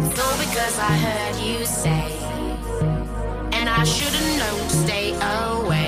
It's all because I heard you say, and I should've known to stay away.